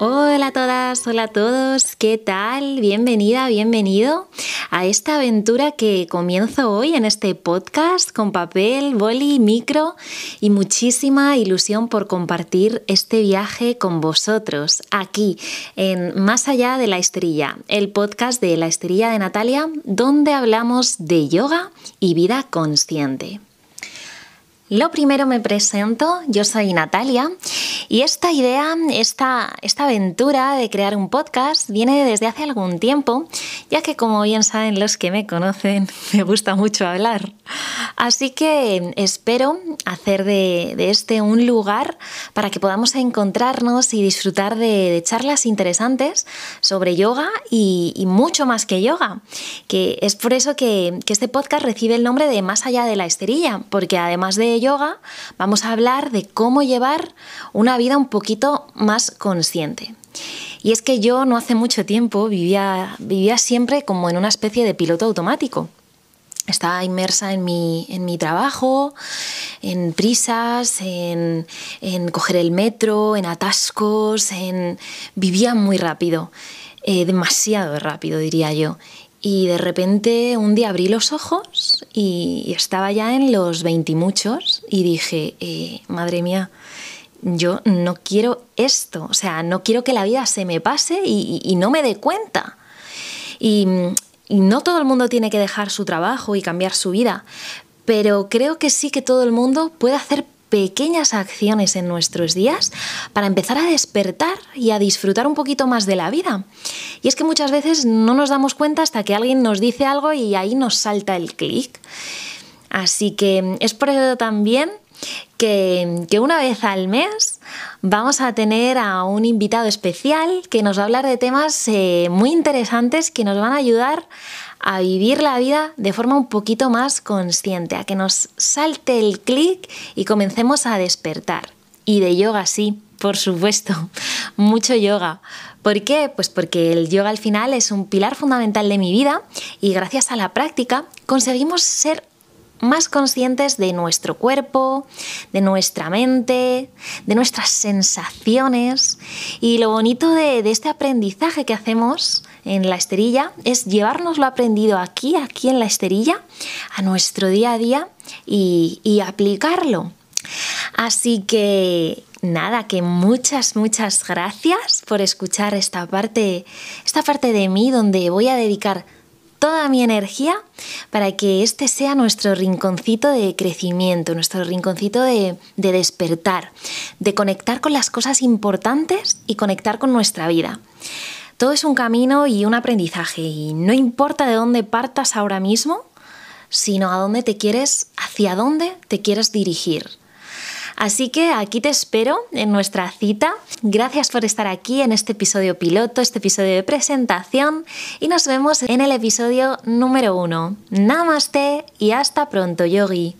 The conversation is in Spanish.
Hola a todas, hola a todos, ¿qué tal? Bienvenida, bienvenido a esta aventura que comienzo hoy en este podcast con papel, boli, micro y muchísima ilusión por compartir este viaje con vosotros aquí en Más allá de la esterilla, el podcast de la esterilla de Natalia, donde hablamos de yoga y vida consciente. Lo primero me presento, yo soy Natalia y esta idea, esta, esta aventura de crear un podcast viene desde hace algún tiempo, ya que como bien saben los que me conocen, me gusta mucho hablar. Así que espero hacer de, este un lugar para que podamos encontrarnos y disfrutar de, charlas interesantes sobre yoga y, mucho más que yoga, que es por eso que, que este podcast recibe el nombre de Más allá de la esterilla, porque además de yoga, vamos a hablar de cómo llevar una vida un poquito más consciente. Y es que yo no hace mucho tiempo vivía, vivía siempre como en una especie de piloto automático. Estaba inmersa en mi, en mi trabajo, en prisas, en, en, coger el metro, en atascos, en... vivía muy rápido, eh, demasiado rápido diría yo. Y de repente un día abrí los ojos y estaba ya en los veintimuchos y, dije, eh, madre mía, yo no quiero esto, o sea, no quiero que la vida se me pase y, no me dé cuenta. Y, y no todo el mundo tiene que dejar su trabajo y cambiar su vida, pero creo que sí que todo el mundo puede hacer pequeñas acciones en nuestros días para empezar a despertar y a disfrutar un poquito más de la vida. Y es que muchas veces no nos damos cuenta hasta que alguien nos dice algo y ahí nos salta el clic. Así que es por eso también que, una vez al mes vamos a tener a un invitado especial que nos va a hablar de temas eh, muy interesantes que nos van a ayudar a vivir la vida de forma un poquito más consciente, a que nos salte el clic y comencemos a despertar. Y de yoga sí, por supuesto, mucho yoga. ¿Por qué? Pues porque el yoga al final es un pilar fundamental de mi vida y gracias a la práctica conseguimos ser más conscientes de nuestro cuerpo, de nuestra mente, de nuestras sensaciones. Y lo bonito de, este aprendizaje que hacemos en la esterilla es llevarnos lo aprendido aquí, aquí en la esterilla, a nuestro día a día y, y aplicarlo. Así que nada, que muchas, muchas gracias por escuchar esta parte, esta parte de mí donde voy a dedicar toda mi energía para que este sea nuestro rinconcito de crecimiento, nuestro rinconcito de, despertar, de conectar con las cosas importantes y conectar con nuestra vida. Todo es un camino y un aprendizaje y no importa de dónde partas ahora mismo, sino a dónde te quieres, hacia dónde te quieres dirigir. Así que aquí te espero en nuestra cita. Gracias por estar aquí en este episodio piloto, este episodio de presentación y nos vemos en el episodio número uno. Namaste y hasta pronto, yogi.